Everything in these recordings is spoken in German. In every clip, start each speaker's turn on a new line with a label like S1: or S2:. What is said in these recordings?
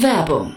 S1: Werbung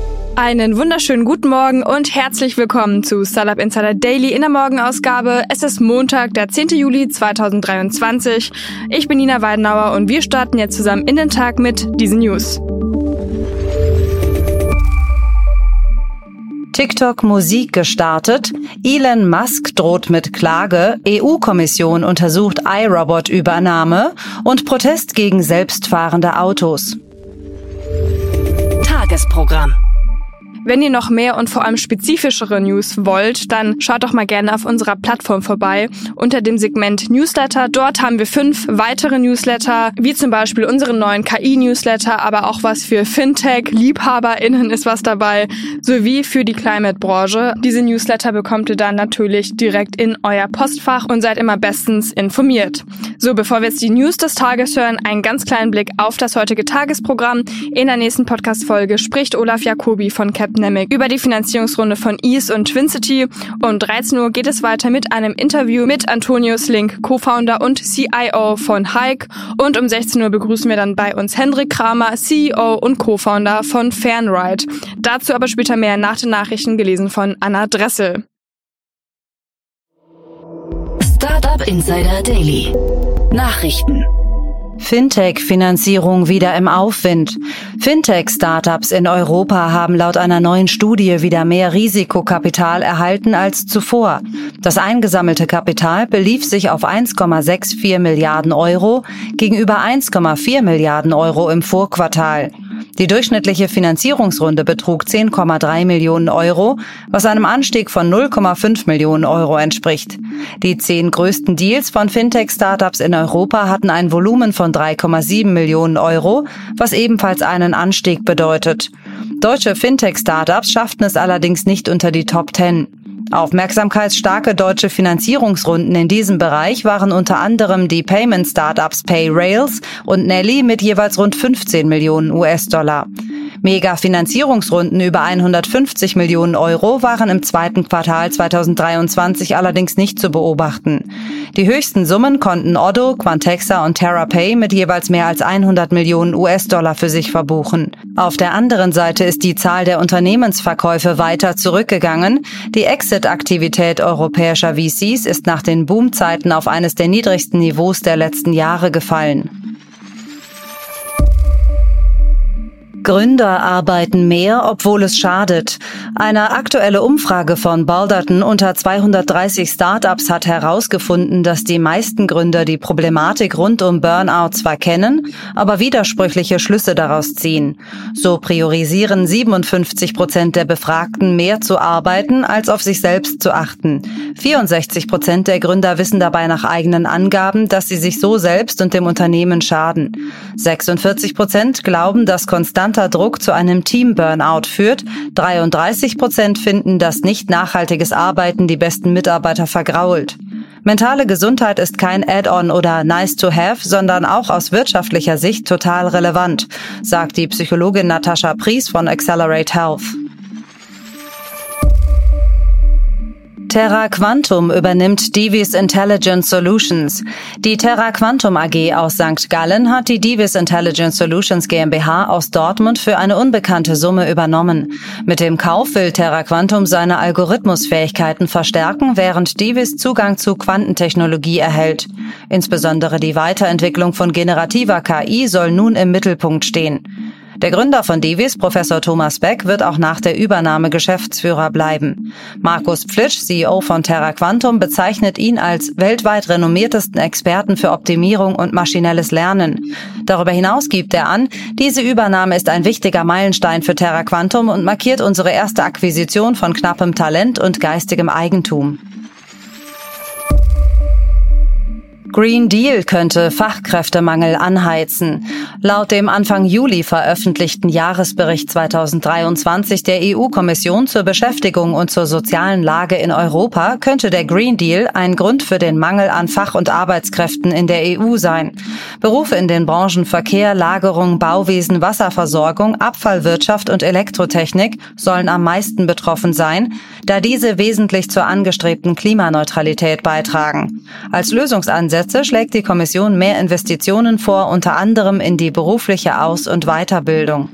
S2: Einen wunderschönen guten Morgen und herzlich willkommen zu Startup Insider Daily in der Morgenausgabe. Es ist Montag, der 10. Juli 2023. Ich bin Nina Weidenauer und wir starten jetzt zusammen in den Tag mit diesen News.
S3: TikTok Musik gestartet, Elon Musk droht mit Klage, EU-Kommission untersucht iRobot-Übernahme und Protest gegen selbstfahrende Autos.
S4: Tagesprogramm.
S2: Wenn ihr noch mehr und vor allem spezifischere News wollt, dann schaut doch mal gerne auf unserer Plattform vorbei unter dem Segment Newsletter. Dort haben wir fünf weitere Newsletter, wie zum Beispiel unseren neuen KI-Newsletter, aber auch was für Fintech-LiebhaberInnen ist was dabei, sowie für die Climate-Branche. Diese Newsletter bekommt ihr dann natürlich direkt in euer Postfach und seid immer bestens informiert. So, bevor wir jetzt die News des Tages hören, einen ganz kleinen Blick auf das heutige Tagesprogramm. In der nächsten Podcast-Folge spricht Olaf Jacobi von Cap Capnamic über die Finanzierungsrunde von Ease und Twincity. Um 13 Uhr geht es weiter mit einem Interview mit Antonius Link, Co-Founder und CIO von Hike. Und um 16 Uhr begrüßen wir dann bei uns Hendrik Kramer, CEO und Co-Founder von Fanride. Dazu aber später mehr nach den Nachrichten gelesen von Anna Dressel.
S4: Startup Insider Daily. Nachrichten.
S3: Fintech-Finanzierung wieder im Aufwind. Fintech-Startups in Europa haben laut einer neuen Studie wieder mehr Risikokapital erhalten als zuvor. Das eingesammelte Kapital belief sich auf 1,64 Milliarden Euro gegenüber 1,4 Milliarden Euro im Vorquartal. Die durchschnittliche Finanzierungsrunde betrug 10,3 Millionen Euro, was einem Anstieg von 0,5 Millionen Euro entspricht. Die zehn größten Deals von Fintech-Startups in Europa hatten ein Volumen von 3,7 Millionen Euro, was ebenfalls einen Anstieg bedeutet. Deutsche Fintech-Startups schafften es allerdings nicht unter die Top 10. Aufmerksamkeitsstarke deutsche Finanzierungsrunden in diesem Bereich waren unter anderem die Payment Startups PayRails und Nelly mit jeweils rund 15 Millionen US-Dollar. Mega-Finanzierungsrunden über 150 Millionen Euro waren im zweiten Quartal 2023 allerdings nicht zu beobachten. Die höchsten Summen konnten Oddo, Quantexa und TerraPay mit jeweils mehr als 100 Millionen US-Dollar für sich verbuchen. Auf der anderen Seite ist die Zahl der Unternehmensverkäufe weiter zurückgegangen. Die Exit-Aktivität europäischer VCs ist nach den Boomzeiten auf eines der niedrigsten Niveaus der letzten Jahre gefallen. Gründer arbeiten mehr, obwohl es schadet. Eine aktuelle Umfrage von Balderton unter 230 Startups hat herausgefunden, dass die meisten Gründer die Problematik rund um Burnout zwar kennen, aber widersprüchliche Schlüsse daraus ziehen. So priorisieren 57 Prozent der Befragten mehr zu arbeiten, als auf sich selbst zu achten. 64 Prozent der Gründer wissen dabei nach eigenen Angaben, dass sie sich so selbst und dem Unternehmen schaden. 46 Prozent glauben, dass konstant konstanter Druck zu einem Team-Burnout führt. 33 Prozent finden, dass nicht nachhaltiges Arbeiten die besten Mitarbeiter vergrault. Mentale Gesundheit ist kein Add-on oder nice to have, sondern auch aus wirtschaftlicher Sicht total relevant, sagt die Psychologin Natascha Pries von Accelerate Health. Terra Quantum übernimmt Divis Intelligence Solutions. Die Terra Quantum AG aus St. Gallen hat die Divis Intelligence Solutions GmbH aus Dortmund für eine unbekannte Summe übernommen. Mit dem Kauf will Terra Quantum seine Algorithmusfähigkeiten verstärken, während Divis Zugang zu Quantentechnologie erhält. Insbesondere die Weiterentwicklung von generativer KI soll nun im Mittelpunkt stehen. Der Gründer von Divis, Professor Thomas Beck, wird auch nach der Übernahme Geschäftsführer bleiben. Markus Pflitsch, CEO von Terra Quantum, bezeichnet ihn als weltweit renommiertesten Experten für Optimierung und maschinelles Lernen. Darüber hinaus gibt er an, diese Übernahme ist ein wichtiger Meilenstein für Terra Quantum und markiert unsere erste Akquisition von knappem Talent und geistigem Eigentum. Green Deal könnte Fachkräftemangel anheizen. Laut dem Anfang Juli veröffentlichten Jahresbericht 2023 der EU-Kommission zur Beschäftigung und zur sozialen Lage in Europa könnte der Green Deal ein Grund für den Mangel an Fach- und Arbeitskräften in der EU sein. Berufe in den Branchen Verkehr, Lagerung, Bauwesen, Wasserversorgung, Abfallwirtschaft und Elektrotechnik sollen am meisten betroffen sein, da diese wesentlich zur angestrebten Klimaneutralität beitragen. Als Lösungsansätze Umsätze schlägt die Kommission mehr Investitionen vor, unter anderem in die berufliche Aus- und Weiterbildung.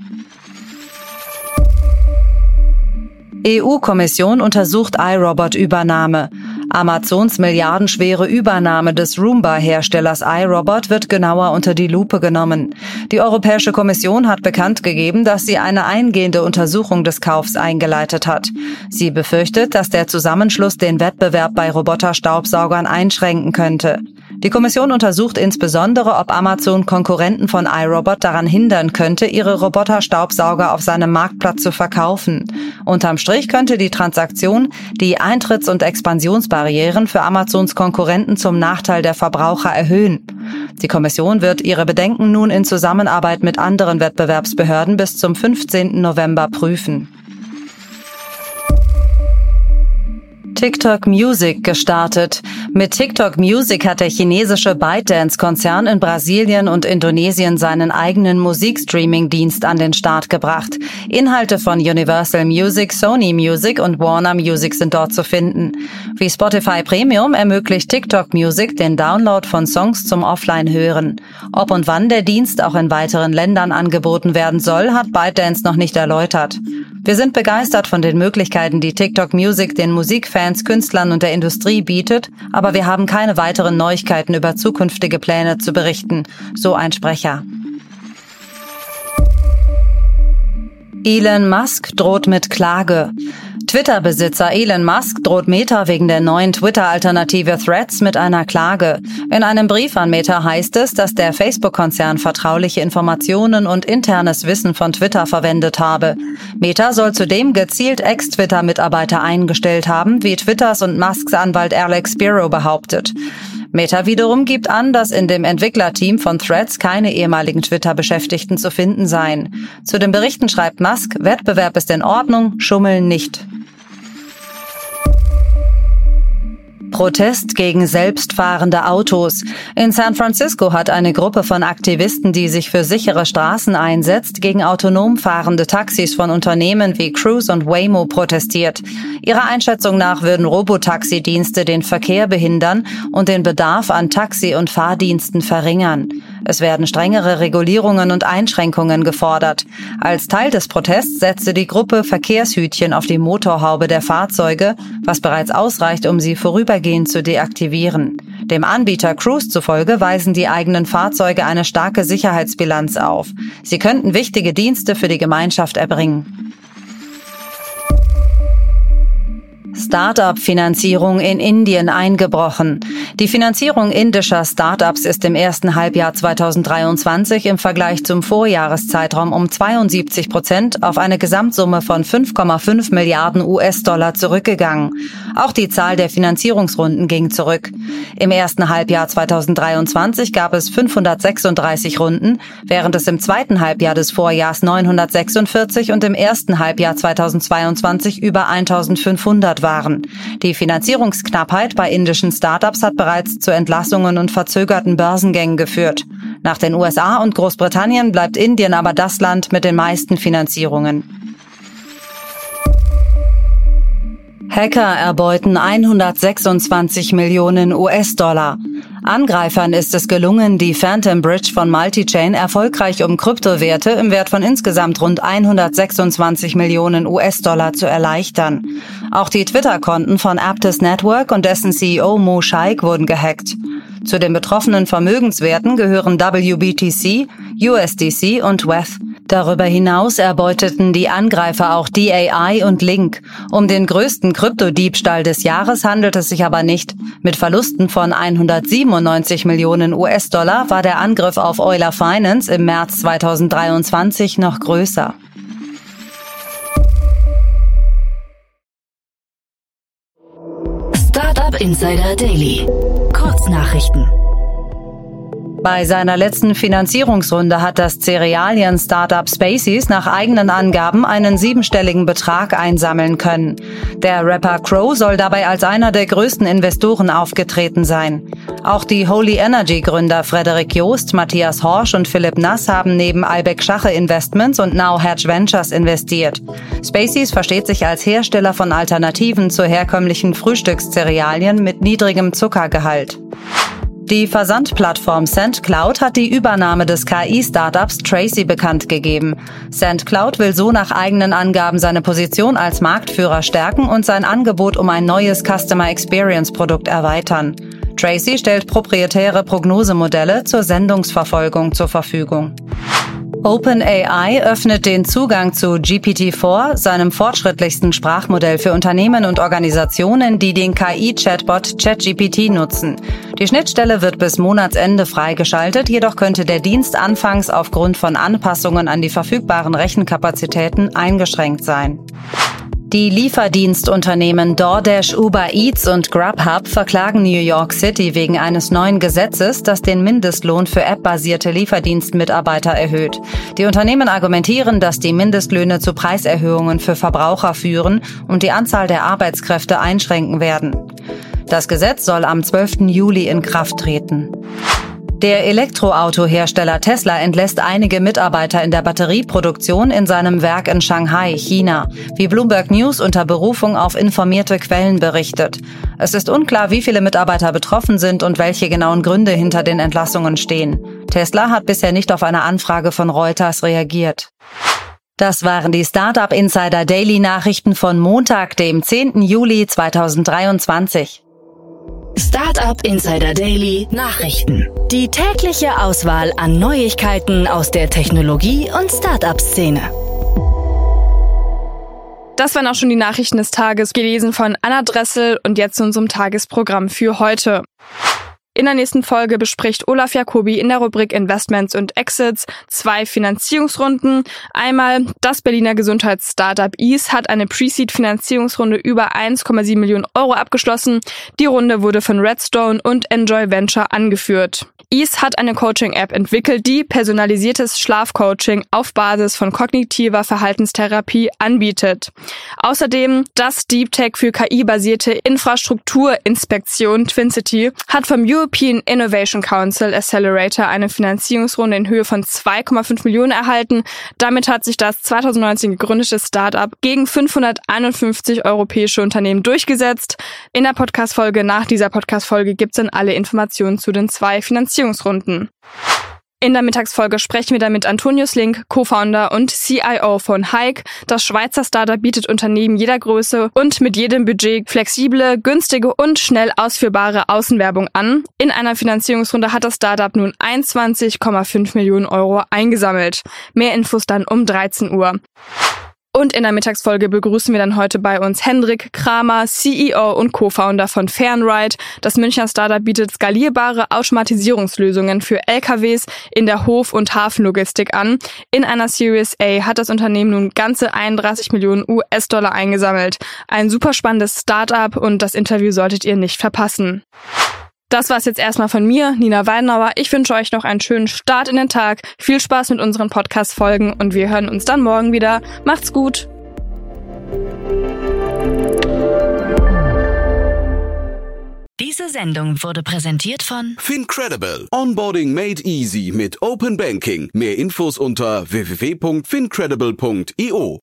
S3: EU-Kommission untersucht iRobot-Übernahme. Amazons milliardenschwere Übernahme des Roomba-Herstellers iRobot wird genauer unter die Lupe genommen. Die Europäische Kommission hat bekannt gegeben, dass sie eine eingehende Untersuchung des Kaufs eingeleitet hat. Sie befürchtet, dass der Zusammenschluss den Wettbewerb bei Roboterstaubsaugern einschränken könnte. Die Kommission untersucht insbesondere, ob Amazon Konkurrenten von iRobot daran hindern könnte, ihre Roboterstaubsauger auf seinem Marktplatz zu verkaufen. Unterm Strich könnte die Transaktion die Eintritts- und Expansionsbarrieren für Amazons Konkurrenten zum Nachteil der Verbraucher erhöhen. Die Kommission wird ihre Bedenken nun in Zusammenarbeit mit anderen Wettbewerbsbehörden bis zum 15. November prüfen. TikTok Music gestartet. Mit TikTok Music hat der chinesische ByteDance-Konzern in Brasilien und Indonesien seinen eigenen Musikstreaming-Dienst an den Start gebracht. Inhalte von Universal Music, Sony Music und Warner Music sind dort zu finden. Wie Spotify Premium ermöglicht TikTok Music den Download von Songs zum Offline-Hören. Ob und wann der Dienst auch in weiteren Ländern angeboten werden soll, hat ByteDance noch nicht erläutert. Wir sind begeistert von den Möglichkeiten, die TikTok Music den Musikfans, Künstlern und der Industrie bietet, aber wir haben keine weiteren Neuigkeiten über zukünftige Pläne zu berichten, so ein Sprecher. Elon Musk droht mit Klage. Twitter-Besitzer Elon Musk droht Meta wegen der neuen Twitter-Alternative Threads mit einer Klage. In einem Brief an Meta heißt es, dass der Facebook-Konzern vertrauliche Informationen und internes Wissen von Twitter verwendet habe. Meta soll zudem gezielt Ex-Twitter-Mitarbeiter eingestellt haben, wie Twitters und Musks Anwalt Alex Spiro behauptet. Meta wiederum gibt an, dass in dem Entwicklerteam von Threads keine ehemaligen Twitter-Beschäftigten zu finden seien. Zu den Berichten schreibt Musk, Wettbewerb ist in Ordnung, Schummeln nicht. Protest gegen selbstfahrende Autos. In San Francisco hat eine Gruppe von Aktivisten, die sich für sichere Straßen einsetzt, gegen autonom fahrende Taxis von Unternehmen wie Cruise und Waymo protestiert. Ihrer Einschätzung nach würden Robotaxi-Dienste den Verkehr behindern und den Bedarf an Taxi- und Fahrdiensten verringern. Es werden strengere Regulierungen und Einschränkungen gefordert. Als Teil des Protests setzte die Gruppe Verkehrshütchen auf die Motorhaube der Fahrzeuge, was bereits ausreicht, um sie vorübergehend zu deaktivieren. Dem Anbieter Cruise zufolge weisen die eigenen Fahrzeuge eine starke Sicherheitsbilanz auf. Sie könnten wichtige Dienste für die Gemeinschaft erbringen. Startup-Finanzierung in Indien eingebrochen. Die Finanzierung indischer Startups ist im ersten Halbjahr 2023 im Vergleich zum Vorjahreszeitraum um 72 Prozent auf eine Gesamtsumme von 5,5 Milliarden US-Dollar zurückgegangen. Auch die Zahl der Finanzierungsrunden ging zurück. Im ersten Halbjahr 2023 gab es 536 Runden, während es im zweiten Halbjahr des Vorjahrs 946 und im ersten Halbjahr 2022 über 1500 waren. Die Finanzierungsknappheit bei indischen Startups hat bereits zu Entlassungen und verzögerten Börsengängen geführt. Nach den USA und Großbritannien bleibt Indien aber das Land mit den meisten Finanzierungen. Hacker erbeuten 126 Millionen US-Dollar. Angreifern ist es gelungen, die Phantom Bridge von Multichain erfolgreich um Kryptowerte im Wert von insgesamt rund 126 Millionen US-Dollar zu erleichtern. Auch die Twitter-Konten von Aptus Network und dessen CEO Mo Shaikh wurden gehackt. Zu den betroffenen Vermögenswerten gehören WBTC, USDC und WETH. Darüber hinaus erbeuteten die Angreifer auch DAI und Link. Um den größten Kryptodiebstahl des Jahres handelt es sich aber nicht. Mit Verlusten von 197 Millionen US-Dollar war der Angriff auf Euler Finance im März 2023 noch größer.
S4: Startup Insider Daily. Kurznachrichten.
S3: Bei seiner letzten Finanzierungsrunde hat das Cerealien-Startup Spaceys nach eigenen Angaben einen siebenstelligen Betrag einsammeln können. Der Rapper Crow soll dabei als einer der größten Investoren aufgetreten sein. Auch die Holy Energy Gründer Frederik Joost, Matthias Horsch und Philipp Nass haben neben Albeck Schache Investments und Now Hedge Ventures investiert. Spaceys versteht sich als Hersteller von Alternativen zu herkömmlichen Frühstückscerealien mit niedrigem Zuckergehalt. Die Versandplattform SendCloud hat die Übernahme des KI-Startups Tracy bekannt gegeben. SendCloud will so nach eigenen Angaben seine Position als Marktführer stärken und sein Angebot um ein neues Customer Experience Produkt erweitern. Tracy stellt proprietäre Prognosemodelle zur Sendungsverfolgung zur Verfügung. OpenAI öffnet den Zugang zu GPT-4, seinem fortschrittlichsten Sprachmodell für Unternehmen und Organisationen, die den KI-Chatbot ChatGPT nutzen. Die Schnittstelle wird bis Monatsende freigeschaltet, jedoch könnte der Dienst anfangs aufgrund von Anpassungen an die verfügbaren Rechenkapazitäten eingeschränkt sein. Die Lieferdienstunternehmen DoorDash, Uber Eats und Grubhub verklagen New York City wegen eines neuen Gesetzes, das den Mindestlohn für appbasierte Lieferdienstmitarbeiter erhöht. Die Unternehmen argumentieren, dass die Mindestlöhne zu Preiserhöhungen für Verbraucher führen und die Anzahl der Arbeitskräfte einschränken werden. Das Gesetz soll am 12. Juli in Kraft treten. Der Elektroautohersteller Tesla entlässt einige Mitarbeiter in der Batterieproduktion in seinem Werk in Shanghai, China, wie Bloomberg News unter Berufung auf informierte Quellen berichtet. Es ist unklar, wie viele Mitarbeiter betroffen sind und welche genauen Gründe hinter den Entlassungen stehen. Tesla hat bisher nicht auf eine Anfrage von Reuters reagiert. Das waren die Startup Insider Daily Nachrichten von Montag, dem 10. Juli 2023.
S4: Startup Insider Daily Nachrichten. Die tägliche Auswahl an Neuigkeiten aus der Technologie- und Startup-Szene.
S2: Das waren auch schon die Nachrichten des Tages, gelesen von Anna Dressel und jetzt zu unserem Tagesprogramm für heute. In der nächsten Folge bespricht Olaf Jacobi in der Rubrik Investments und Exits zwei Finanzierungsrunden. Einmal das Berliner Gesundheitsstartup Ease hat eine Pre-Seed-Finanzierungsrunde über 1,7 Millionen Euro abgeschlossen. Die Runde wurde von Redstone und Enjoy Venture angeführt. Ease hat eine Coaching-App entwickelt, die personalisiertes Schlafcoaching auf Basis von kognitiver Verhaltenstherapie anbietet. Außerdem das Deep Tech für KI-basierte Infrastrukturinspektion TwinCity hat vom European Innovation Council Accelerator eine Finanzierungsrunde in Höhe von 2,5 Millionen erhalten. Damit hat sich das 2019 gegründete Startup gegen 551 europäische Unternehmen durchgesetzt. In der Podcast-Folge nach dieser Podcast-Folge gibt es dann alle Informationen zu den zwei Finanzierungsrunden. Finanzierungsrunden. In der Mittagsfolge sprechen wir dann mit Antonius Link, Co-Founder und CIO von Hike. Das Schweizer Startup bietet Unternehmen jeder Größe und mit jedem Budget flexible, günstige und schnell ausführbare Außenwerbung an. In einer Finanzierungsrunde hat das Startup nun 21,5 Millionen Euro eingesammelt. Mehr Infos dann um 13 Uhr. Und in der Mittagsfolge begrüßen wir dann heute bei uns Hendrik Kramer, CEO und Co-Founder von Fernride. Das Münchner Startup bietet skalierbare Automatisierungslösungen für LKWs in der Hof- und Hafenlogistik an. In einer Series A hat das Unternehmen nun ganze 31 Millionen US-Dollar eingesammelt. Ein super spannendes Startup und das Interview solltet ihr nicht verpassen. Das war's jetzt erstmal von mir, Nina Weinauer. Ich wünsche euch noch einen schönen Start in den Tag. Viel Spaß mit unseren Podcast-Folgen und wir hören uns dann morgen wieder. Macht's gut!
S4: Diese Sendung wurde präsentiert von
S5: Fincredible. Onboarding made easy mit Open Banking. Mehr Infos unter www.fincredible.io.